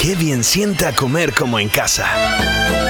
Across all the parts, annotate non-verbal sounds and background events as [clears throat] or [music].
Qué bien sienta comer como en casa.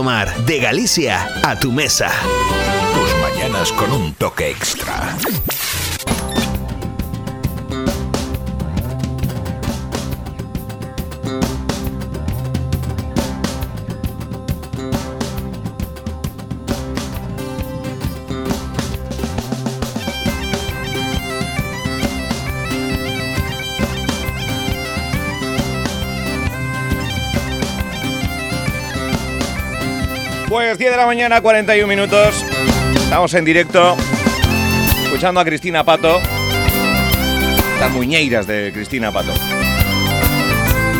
De Galicia a tu mesa. Tus mañanas con un toque extra. Pues 10 de la mañana, 41 minutos. Estamos en directo, escuchando a Cristina Pato. Las muñeiras de Cristina Pato.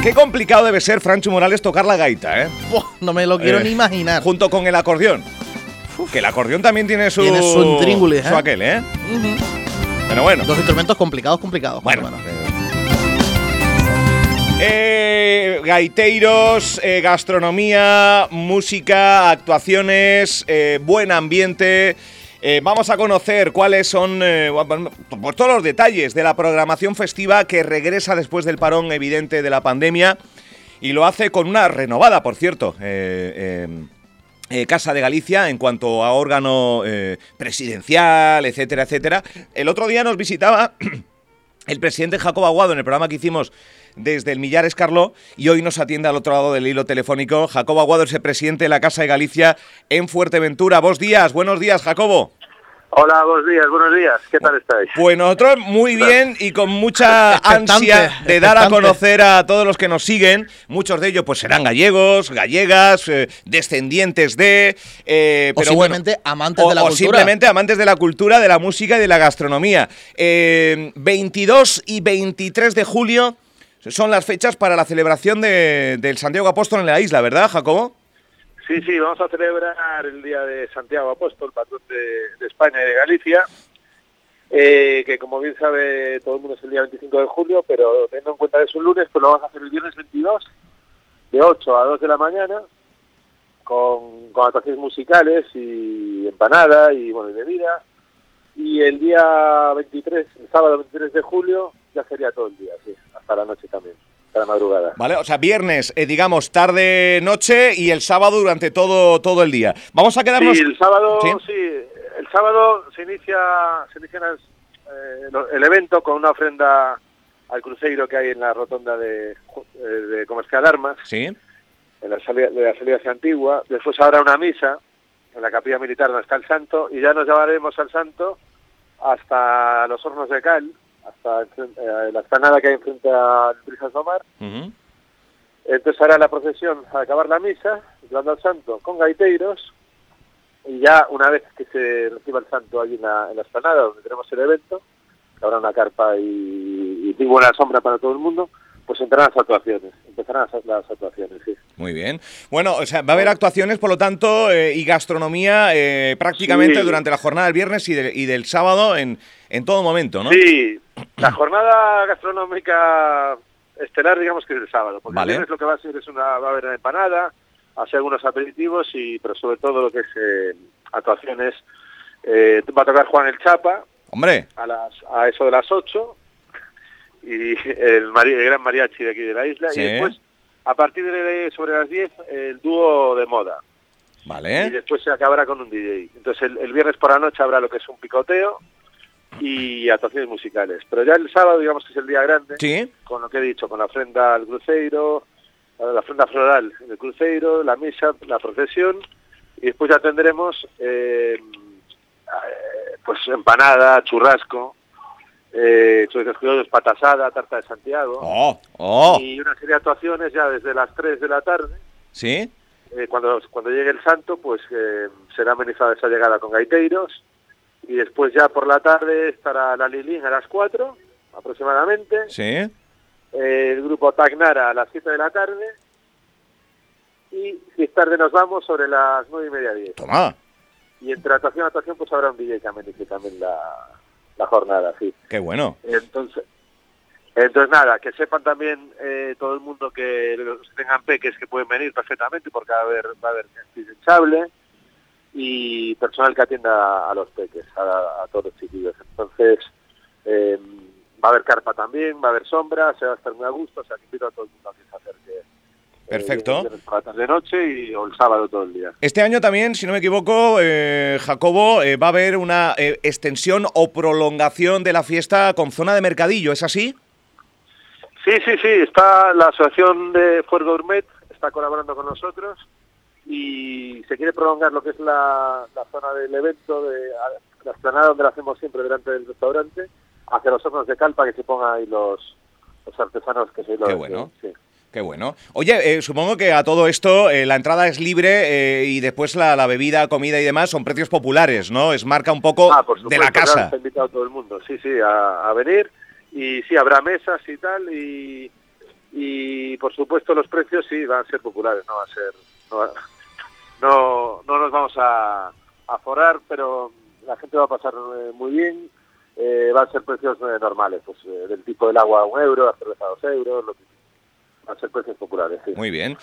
Qué complicado debe ser Francho Morales tocar la gaita, ¿eh? Buah, no me lo quiero Eh, ni imaginar. Junto con el acordeón. Que el acordeón también tiene su. Tiene su intríngulis, su ¿eh? aquel, ¿eh? Pero bueno. Dos instrumentos complicados, complicados. Bueno. más o menos. Eh, gaiteiros, eh, gastronomía, música, actuaciones, eh, buen ambiente. Eh, vamos a conocer cuáles son bueno, pues todos los detalles de la programación festiva que regresa después del parón evidente de la pandemia y lo hace con una renovada, por cierto. eh, Casa de Galicia en cuanto a órgano presidencial, etcétera, etcétera. El otro día nos visitaba [clears throat] el presidente Jacob Aguado en el programa que hicimos desde el Millar Escarló y hoy nos atiende al otro lado del hilo telefónico. Jacobo Aguado es el presidente de la Casa de Galicia en Fuerteventura. Buenos días, buenos días, Jacobo. Hola, buenos días, buenos días. ¿Qué tal estáis? Pues nosotros muy bien y con mucha ansia de dar a conocer a todos los que nos siguen. Muchos de ellos pues serán gallegos, gallegas, eh, descendientes de... eh, O bueno, simplemente amantes o- de la o cultura. simplemente amantes de la cultura, de la música y de la gastronomía. Eh, 22 y 23 de julio son las fechas para la celebración de- del Santiago Apóstol en la isla, ¿verdad, Jacobo? Sí, sí, vamos a celebrar el Día de Santiago Apóstol, patrón de, de España y de Galicia, eh, que como bien sabe todo el mundo es el día 25 de julio, pero teniendo en cuenta que es un lunes, pues lo vamos a hacer el viernes 22, de 8 a 2 de la mañana, con, con musicales y empanada y bueno y bebida. Y el día 23, el sábado 23 de julio, ya sería todo el día, sí, hasta la noche también, hasta la madrugada. Vale, o sea, viernes, eh, digamos, tarde, noche y el sábado durante todo, todo el día. Vamos a quedarnos... Sí, el sábado, ¿Sí? sí, el sábado se inicia, se inicia eh, el evento con una ofrenda al cruceiro que hay en la rotonda de, eh, de Comercial Armas, Sí, en la salida, de la salida hacia Antigua. Después habrá una misa en la capilla militar donde está el santo y ya nos llevaremos al santo hasta los hornos de cal, hasta eh, la explanada que hay enfrente al Brisas do Mar. ujú, Entonces hará la procesión al acabar la misa, llevando al santo con gaiteiros, y ya una vez que se reciba el santo allí en la, en la donde tenemos el evento, habrá una carpa y, y buena sombra para todo el mundo, pues entrarán las actuaciones, empezarán las, las actuaciones, sí. muy bien. Bueno, o sea, va a haber actuaciones, por lo tanto, eh, y gastronomía eh, prácticamente Sí. durante la jornada del viernes y, de- y del sábado en, en todo momento, ¿no? Sí, la jornada gastronómica estelar digamos que es el sábado, porque Vale. el viernes lo que va a ser es una, va a haber una empanada, así algunos aperitivos, y pero sobre todo lo que es eh, actuaciones, eh, va a tocar Juan el Chapa, Hombre, a las a eso de las 8 y el, el gran mariachi de aquí de la isla Sí. y después a partir de sobre las 10 el dúo de moda y vale. después se acabará con un DJ. Entonces el, el viernes por la noche habrá lo que es un picoteo y actuaciones musicales. Pero ya el sábado digamos que es el día grande Sí, con lo que he dicho, con la ofrenda al cruceiro, la ofrenda floral del cruceiro, la misa, la procesión, y después ya tendremos eh, eh, pues empanada, churrasco, eh, criollos, patasada, tarta de Santiago, oh, oh, y una serie de actuaciones ya desde las 3 de la tarde, sí, eh, cuando, cuando llegue el santo, pues eh, será amenizada esa llegada con gaiteiros, y después ya por la tarde estará la Lilín a las 4 aproximadamente, sí, eh, el grupo Tagnara a las 7 de la tarde. Y si es tarde nos vamos sobre las 9 y media 10. Toma, Y entre actuación y actuación pues habrá un DJ que amenice también la, la jornada, sí. qué bueno. Entonces, entonces nada, que sepan también eh, todo el mundo que los que tengan peques que pueden venir perfectamente porque va a haber, va a haber gente y personal que atienda a los peques, a, a todos los chiquillos. Entonces, eh, va a haber carpa también, va a haber sombra, se va a estar muy a gusto, o sea que invito a todo el mundo a que se acerque. Eh, Perfecto. por la tarde noche y o el sábado todo el día. Este año también, si no me equivoco, eh, Jacobo, eh, va a haber una eh, extensión o prolongación de la fiesta con zona de mercadillo, ¿es así? Sí, sí, sí, está la asociación de Fuergo Gourmet, está colaborando con nosotros y se quiere prolongar lo que es la, la zona del evento, de a- la explanada donde la hacemos siempre delante del restaurante, hacia los hornos de calpa que se pongan ahí los, los artesanos que se lo Qué bueno. sí. Qué bueno. Oye, eh, supongo que a todo esto eh, la entrada es libre eh, y después la, la bebida, comida y demás son precios populares, ¿no? Es marca un poco Ah, por de la claro, casa. Está invitado todo el mundo, sí, sí, a, a venir. Y sí, habrá mesas y tal. Y, y por supuesto, los precios sí van a ser populares, no va a ser. No, va- [laughs] no, no nos vamos a, a forrar, pero la gente va a pasar eh, muy bien. Eh, van a ser precios eh, normales, pues eh, del tipo del agua a un euro, la cerveza a dos euros, lo que, a ser precios populares, sí. Muy bien.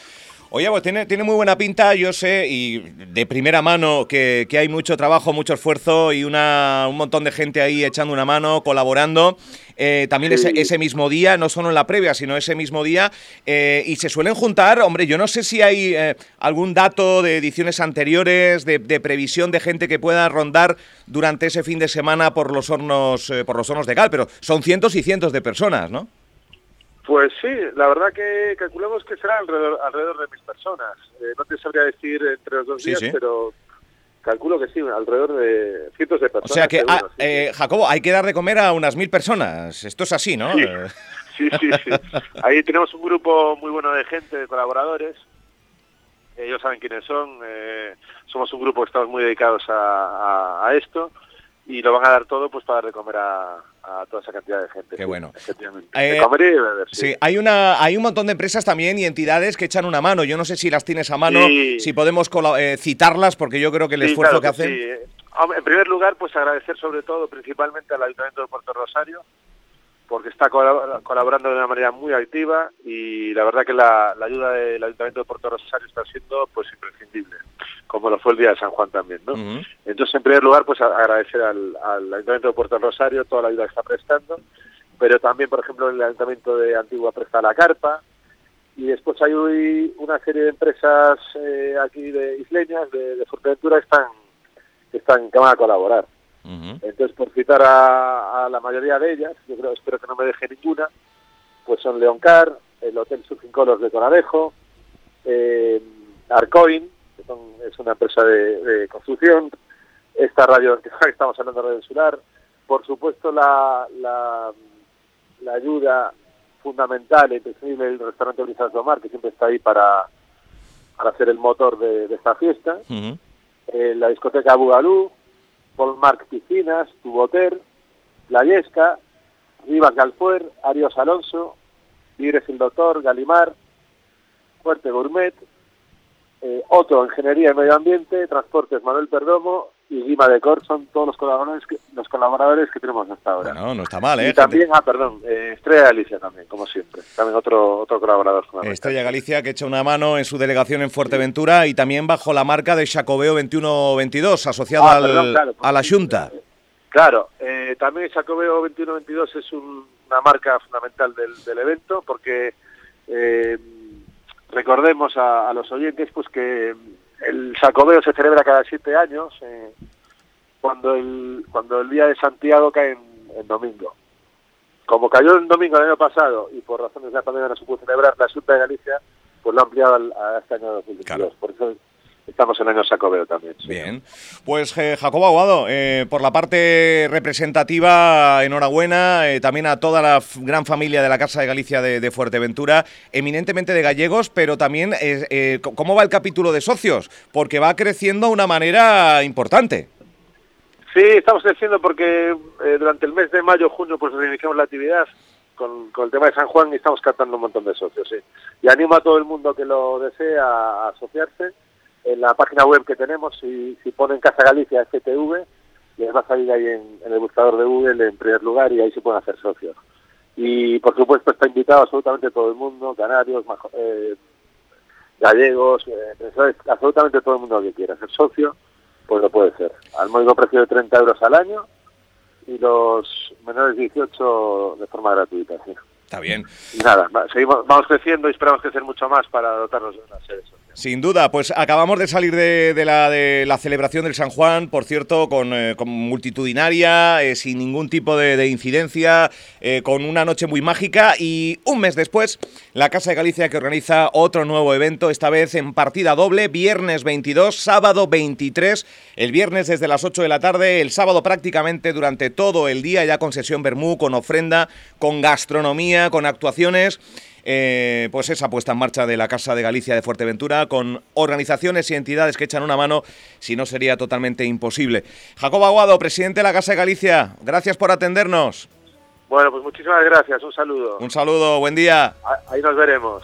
Oye, pues tiene, tiene muy buena pinta, yo sé, y de primera mano que, que hay mucho trabajo, mucho esfuerzo y una, un montón de gente ahí echando una mano, colaborando. Eh, también Sí. ese, ese mismo día, no solo en la previa, sino ese mismo día. eh, y se suelen juntar, hombre, yo no sé si hay eh, algún dato de ediciones anteriores, de, de previsión de gente que pueda rondar durante ese fin de semana por los hornos, eh, por los hornos de Cal, pero son cientos y cientos de personas, ¿no? Pues sí, la verdad que calculamos que será alrededor, alrededor de mil personas. Eh, no te sabría decir entre los dos Sí, días, sí. pero calculo que sí, alrededor de cientos de O personas. sea que, seguro, ah, sí, eh, Jacobo, hay que dar de comer a unas mil personas. Esto es así, ¿no? Sí. Sí, sí, sí. Ahí tenemos un grupo muy bueno de gente, de colaboradores. Ellos saben quiénes son. eh, somos un grupo que estamos muy dedicados a, a- a esto y lo van a dar todo pues para dar de comer a, a toda esa cantidad de gente. Qué sí, bueno. Efectivamente. Eh, de comer y de beber, sí. Sí, hay una, hay un montón de empresas también y entidades que echan una mano. Yo no sé si las tienes a mano, Sí. si podemos eh, citarlas, porque yo creo que el esfuerzo claro que hacen. En primer lugar, pues agradecer sobre todo, principalmente al Ayuntamiento de Puerto Rosario, porque está colab- colaborando de una manera muy activa y la verdad que la, la ayuda del Ayuntamiento de Puerto Rosario está siendo pues imprescindible, como lo fue el día de San Juan también, ¿no? Entonces, en primer lugar, pues agradecer al, al Ayuntamiento de Puerto Rosario toda la ayuda que está prestando, pero también, por ejemplo, el Ayuntamiento de Antigua presta la carpa, y después hay una serie de empresas eh, aquí de isleñas, de, de Fuerteventura, que están, que están que van a colaborar. Entonces, por citar a, a la mayoría de ellas, yo creo, espero que no me deje ninguna, pues son Leoncar, el Hotel Surfing Colors de Coradejo, eh, Arcoin, que son- es una empresa de, de construcción, esta radio [laughs] que estamos hablando de Radio Insular, por supuesto la, la, la ayuda fundamental e imprescindible del restaurante Brisas Domar, que siempre está ahí para, para ser el motor de, de esta fiesta, eh, la discoteca Bugalú, Polmark Piscinas, Tuboter, La Yesca, Rivas Galfuer, Arios Alonso, Libres el Doctor, Galimar, Fuerte Gourmet, eh, Otto Ingeniería y Medio Ambiente, Transportes Manuel Perdomo y Lima de Cor son todos los colaboradores que, los colaboradores que tenemos hasta ahora. Bueno, no está mal, ¿eh? y Gente- también, ah, perdón, eh, Estrella Galicia también, como siempre. También otro otro colaborador. Estrella Galicia que echa una mano en su delegación en Fuerteventura y también bajo la marca de Xacobeo 2122, asociada Ah, al- perdón, claro, a la Junta. Claro, eh, también Jacobeo 2122 es un- una marca fundamental del, del evento porque eh, recordemos a, a los oyentes pues que el Jacobeo se celebra cada siete años eh, cuando el cuando el día de Santiago cae en, en domingo. Como cayó en domingo el año pasado y por razones de la pandemia no se pudo celebrar, la Junta de Galicia pues lo ha ampliado al- a este año 2022. Claro. Por eso estamos en año Jacobeo también. sí. Bien. Pues eh, Jacobo Aguado, eh, por la parte representativa, enhorabuena, eh, también a toda la gran familia de la Casa de Galicia de, de Fuerteventura, eminentemente de gallegos, pero también eh, eh, cómo va el capítulo de socios, porque va creciendo de una manera importante. Sí, estamos creciendo porque durante el mes de mayo, junio, pues reiniciamos la actividad con, con el tema de San Juan y estamos captando un montón de socios, sí. Y animo a todo el mundo que lo desee a, a asociarse en la página web que tenemos, si, si ponen Casa Galicia FTV, les va a salir ahí en, en el buscador de Google en primer lugar y ahí se pueden hacer socios. Y por supuesto está invitado absolutamente todo el mundo, canarios, majo- eh, gallegos, eh, absolutamente todo el mundo que quiera ser socio, pues lo puede ser. Al módico precio de 30 euros al año y los menores de 18 de forma gratuita. Sí. Está bien. Y nada, seguimos, vamos creciendo y esperamos crecer mucho más para dotarnos de una sede. Sin duda, pues acabamos de salir de, la, de la celebración del San Juan, por cierto, con, eh, multitudinaria, eh, sin ningún tipo de, de incidencia, eh, con una noche muy mágica y un mes después, la Casa de Galicia que organiza otro nuevo evento, esta vez en partida doble, viernes 22, sábado 23, el viernes desde las 8 de la tarde, el sábado prácticamente durante todo el día, ya con sesión Bermú, con ofrenda, con gastronomía, con actuaciones eh, pues esa puesta en marcha de la Casa de Galicia de Fuerteventura con organizaciones y entidades que echan una mano, si no sería totalmente imposible. Jacobo Aguado, presidente de la Casa de Galicia, gracias por atendernos. Bueno, pues muchísimas gracias, un saludo. Un saludo, buen día. Ah, Ahí nos veremos.